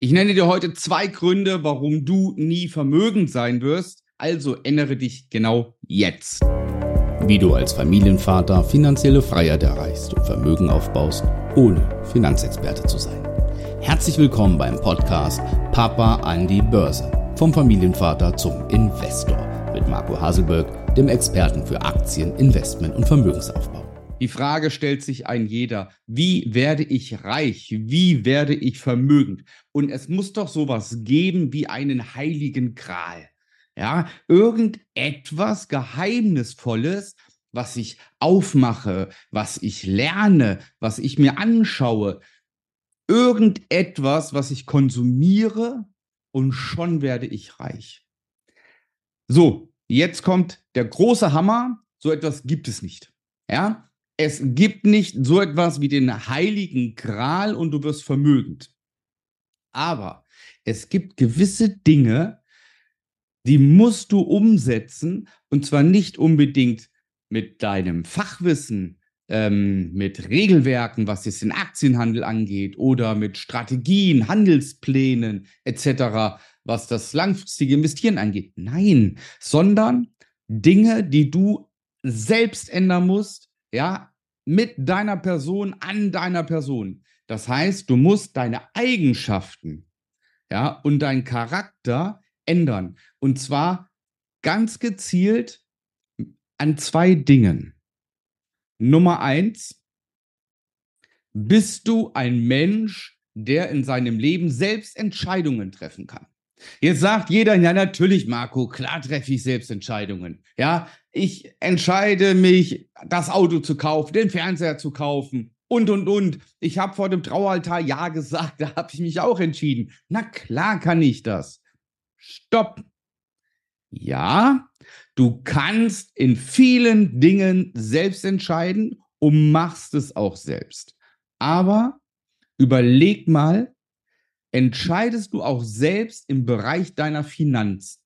Ich nenne dir heute zwei Gründe, warum du nie vermögend sein wirst. Also ändere dich genau jetzt. Wie du als Familienvater finanzielle Freiheit erreichst und Vermögen aufbaust, ohne Finanzexperte zu sein. Herzlich willkommen beim Podcast Papa an die Börse. Vom Familienvater zum Investor mit Marco Haselberg, dem Experten für Aktien, Investment und Vermögensaufbau. Die Frage stellt sich ein jeder, wie werde ich reich? Wie werde ich vermögend? Und es muss doch sowas geben wie einen heiligen Gral. Ja, irgendetwas Geheimnisvolles, was ich aufmache, was ich lerne, was ich mir anschaue. Irgendetwas, was ich konsumiere und schon werde ich reich. So, jetzt kommt der große Hammer. So etwas gibt es nicht. Ja, es gibt nicht so etwas wie den heiligen Gral und du wirst vermögend. Aber es gibt gewisse Dinge, die musst du umsetzen und zwar nicht unbedingt mit deinem Fachwissen, ähm, mit Regelwerken, was jetzt den Aktienhandel angeht oder mit Strategien, Handelsplänen etc., was das langfristige Investieren angeht. Nein, sondern Dinge, die du selbst ändern musst, ja, mit deiner Person an deiner Person. Das heißt, du musst deine Eigenschaften, ja, und deinen Charakter ändern. Und zwar ganz gezielt an zwei Dingen. Nummer eins, bist du ein Mensch, der in seinem Leben selbst Entscheidungen treffen kann? Jetzt sagt jeder, ja natürlich, Marco, klar treffe ich selbst Entscheidungen. Ja, ich entscheide mich, das Auto zu kaufen, den Fernseher zu kaufen und, und, und. Ich habe vor dem Traualtar Ja gesagt, da habe ich mich auch entschieden. Na klar kann ich das. Stopp. Ja, du kannst in vielen Dingen selbst entscheiden und machst es auch selbst. Aber überleg mal, entscheidest du auch selbst im Bereich deiner Finanzen.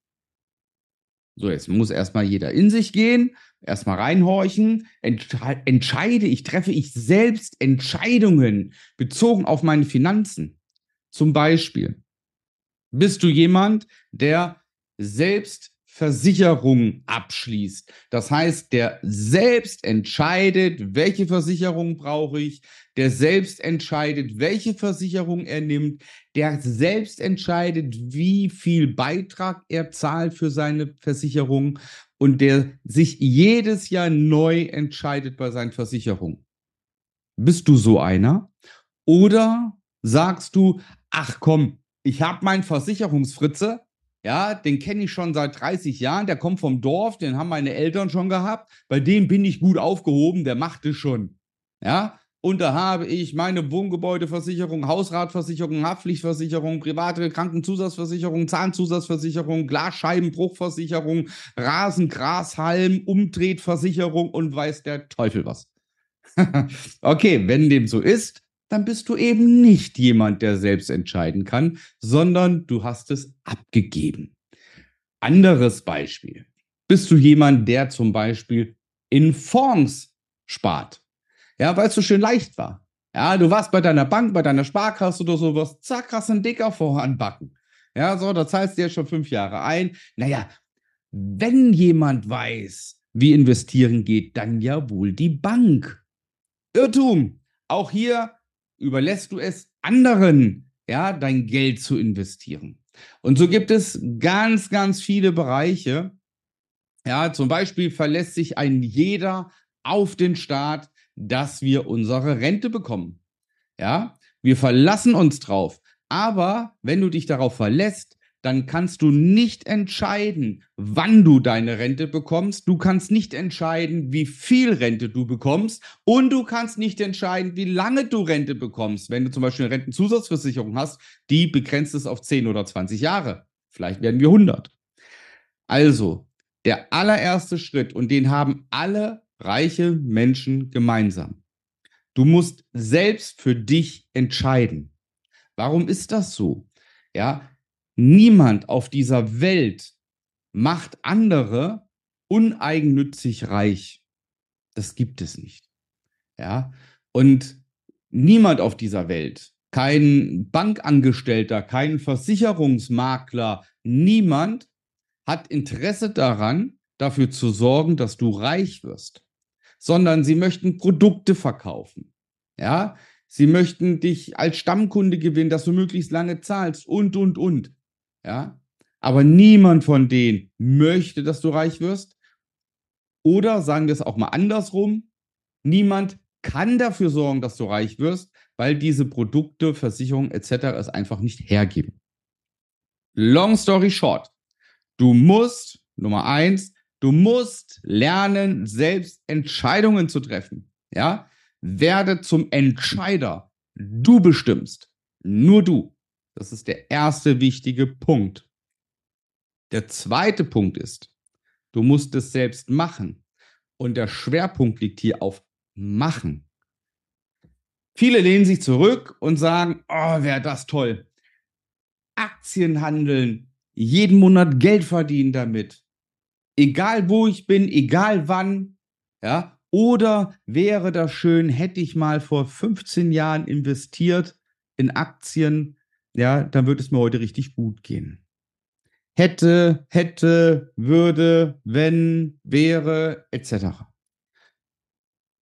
So, jetzt muss erstmal jeder in sich gehen, erstmal reinhorchen. Entsche entscheide ich, treffe ich selbst Entscheidungen bezogen auf meine Finanzen. Zum Beispiel, bist du jemand, der selbst Versicherung abschließt. Das heißt, der selbst entscheidet, welche Versicherung brauche ich, der selbst entscheidet, welche Versicherung er nimmt, der selbst entscheidet, wie viel Beitrag er zahlt für seine Versicherung und der sich jedes Jahr neu entscheidet bei seinen Versicherungen. Bist du so einer? Oder sagst du, ach komm, ich habe meinen Versicherungsfritze, ja, den kenne ich schon seit 30 Jahren, der kommt vom Dorf, den haben meine Eltern schon gehabt, bei dem bin ich gut aufgehoben, der macht es schon. Ja, und da habe ich meine Wohngebäudeversicherung, Hausratversicherung, Haftpflichtversicherung, private Krankenzusatzversicherung, Zahnzusatzversicherung, Glasscheibenbruchversicherung, Rasen, Grashalm, Umtretversicherung und weiß der Teufel was. okay, wenn dem so ist, dann bist du eben nicht jemand, der selbst entscheiden kann, sondern du hast es abgegeben. Anderes Beispiel. Bist du jemand, der zum Beispiel in Fonds spart? Ja, weil es so schön leicht war. Ja, du warst bei deiner Bank, bei deiner Sparkasse oder sowas, zack, hast einen dicker voranbacken. Ja, so, das heißt dir schon fünf Jahre ein. Naja, wenn jemand weiß, wie investieren geht, dann ja wohl die Bank. Irrtum. Auch hier überlässt du es anderen, ja, dein Geld zu investieren. Und so gibt es ganz, ganz viele Bereiche. Ja, zum Beispiel verlässt sich ein jeder auf den Staat, dass wir unsere Rente bekommen. Ja, wir verlassen uns drauf. Aber wenn du dich darauf verlässt, dann kannst du nicht entscheiden, wann du deine Rente bekommst. Du kannst nicht entscheiden, wie viel Rente du bekommst. Und du kannst nicht entscheiden, wie lange du Rente bekommst. Wenn du zum Beispiel eine Rentenzusatzversicherung hast, die begrenzt es auf 10 oder 20 Jahre. Vielleicht werden wir 100. Also, der allererste Schritt, und den haben alle reiche Menschen gemeinsam. Du musst selbst für dich entscheiden. Warum ist das so? Ja, niemand auf dieser Welt macht andere uneigennützig reich. Das gibt es nicht. Ja, und niemand auf dieser Welt kein Bankangestellter, kein Versicherungsmakler, niemand hat Interesse daran, dafür zu sorgen, dass du reich wirst, sondern sie möchten Produkte verkaufen. Ja, sie möchten dich als Stammkunde gewinnen, dass du möglichst lange zahlst und, und, und. Ja, aber niemand von denen möchte, dass du reich wirst. Oder sagen wir es auch mal andersrum, niemand kann dafür sorgen, dass du reich wirst, weil diese Produkte, Versicherungen etc. es einfach nicht hergeben. Long story short, du musst, Nummer eins, du musst lernen, selbst Entscheidungen zu treffen. Ja, werde zum Entscheider. Du bestimmst. Nur du. Das ist der erste wichtige Punkt. Der zweite Punkt ist, du musst es selbst machen. Und der Schwerpunkt liegt hier auf machen. Viele lehnen sich zurück und sagen, oh, wäre das toll. Aktien handeln, jeden Monat Geld verdienen damit. Egal wo ich bin, egal wann, ja. Oder wäre das schön, hätte ich mal vor 15 Jahren investiert in Aktien, ja, dann würde es mir heute richtig gut gehen. Hätte, hätte, würde, wenn, wäre, etc.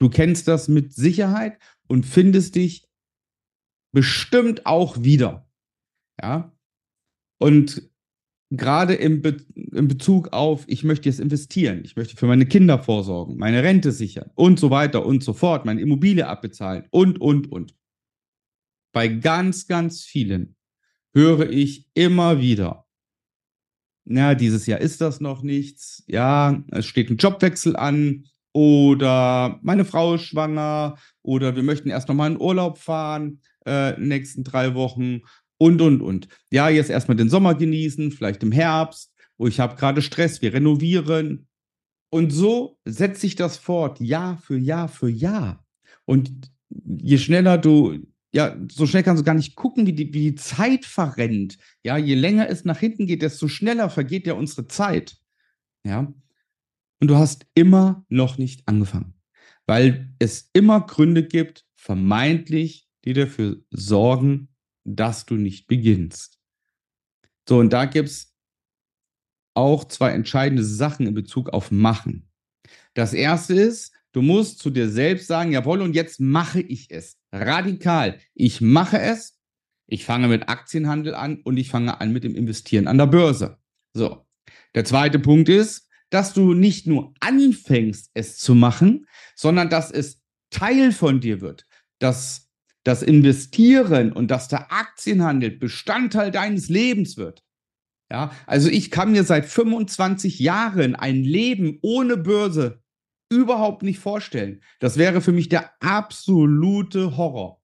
Du kennst das mit Sicherheit und findest dich bestimmt auch wieder. Ja. Und gerade im, Be im Bezug auf, ich möchte jetzt investieren, ich möchte für meine Kinder vorsorgen, meine Rente sichern und so weiter und so fort, meine Immobilie abbezahlen und, und, und. Bei ganz, ganz vielen höre ich immer wieder, na, dieses Jahr ist das noch nichts, ja, es steht ein Jobwechsel an, oder meine Frau ist schwanger oder wir möchten erst noch mal in Urlaub fahren äh, nächsten drei Wochen und und und. Ja, jetzt erstmal den Sommer genießen, vielleicht im Herbst, wo ich habe gerade Stress, wir renovieren und so setzt sich das fort, Jahr für Jahr für Jahr. Und je schneller du ja, so schnell kannst du gar nicht gucken, wie die, wie die Zeit verrennt. Ja, je länger es nach hinten geht, desto schneller vergeht ja unsere Zeit. Ja, und du hast immer noch nicht angefangen, weil es immer Gründe gibt, vermeintlich, die dafür sorgen, dass du nicht beginnst. So, und da gibt es auch zwei entscheidende Sachen in Bezug auf Machen. Das erste ist, du musst zu dir selbst sagen, jawohl, und jetzt mache ich es. Radikal. Ich mache es. Ich fange mit Aktienhandel an und ich fange an mit dem Investieren an der Börse. So. Der zweite Punkt ist, dass du nicht nur anfängst, es zu machen, sondern dass es Teil von dir wird, dass das Investieren und dass der Aktienhandel Bestandteil deines Lebens wird. Ja, also ich kann mir seit 25 Jahren ein Leben ohne Börse überhaupt nicht vorstellen. Das wäre für mich der absolute Horror.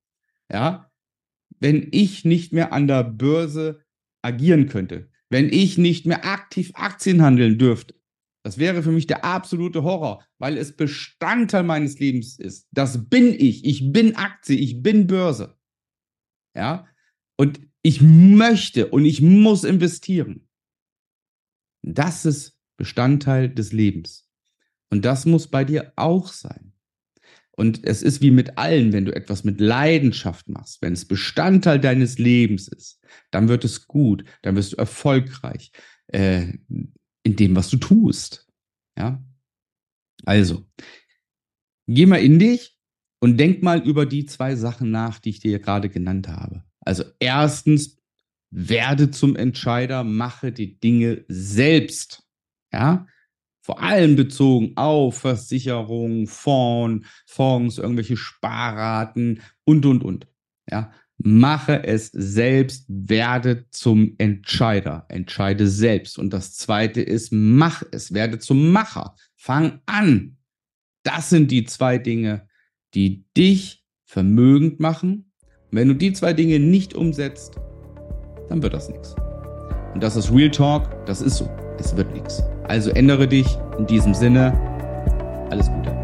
Ja, wenn ich nicht mehr an der Börse agieren könnte, wenn ich nicht mehr aktiv Aktien handeln dürfte, das wäre für mich der absolute Horror, weil es Bestandteil meines Lebens ist. Das bin ich. Ich bin Aktie, ich bin Börse. Ja? Und ich möchte und ich muss investieren. Das ist Bestandteil des Lebens. Und das muss bei dir auch sein. Und es ist wie mit allen, wenn du etwas mit Leidenschaft machst, wenn es Bestandteil deines Lebens ist, dann wird es gut, dann wirst du erfolgreich. Äh, in dem, was du tust. Ja. Also, geh mal in dich und denk mal über die zwei Sachen nach, die ich dir gerade genannt habe. Also erstens, werde zum Entscheider, mache die Dinge selbst. Ja, vor allem bezogen auf Versicherungen, Fonds, Fonds, irgendwelche Sparraten und, und, und. Ja, Mache es selbst, werde zum Entscheider. Entscheide selbst. Und das zweite ist, mach es, werde zum Macher. Fang an. Das sind die zwei Dinge, die dich vermögend machen. Und wenn du die zwei Dinge nicht umsetzt, dann wird das nichts. Und das ist Real Talk, das ist so. Es wird nichts. Also ändere dich in diesem Sinne. Alles Gute.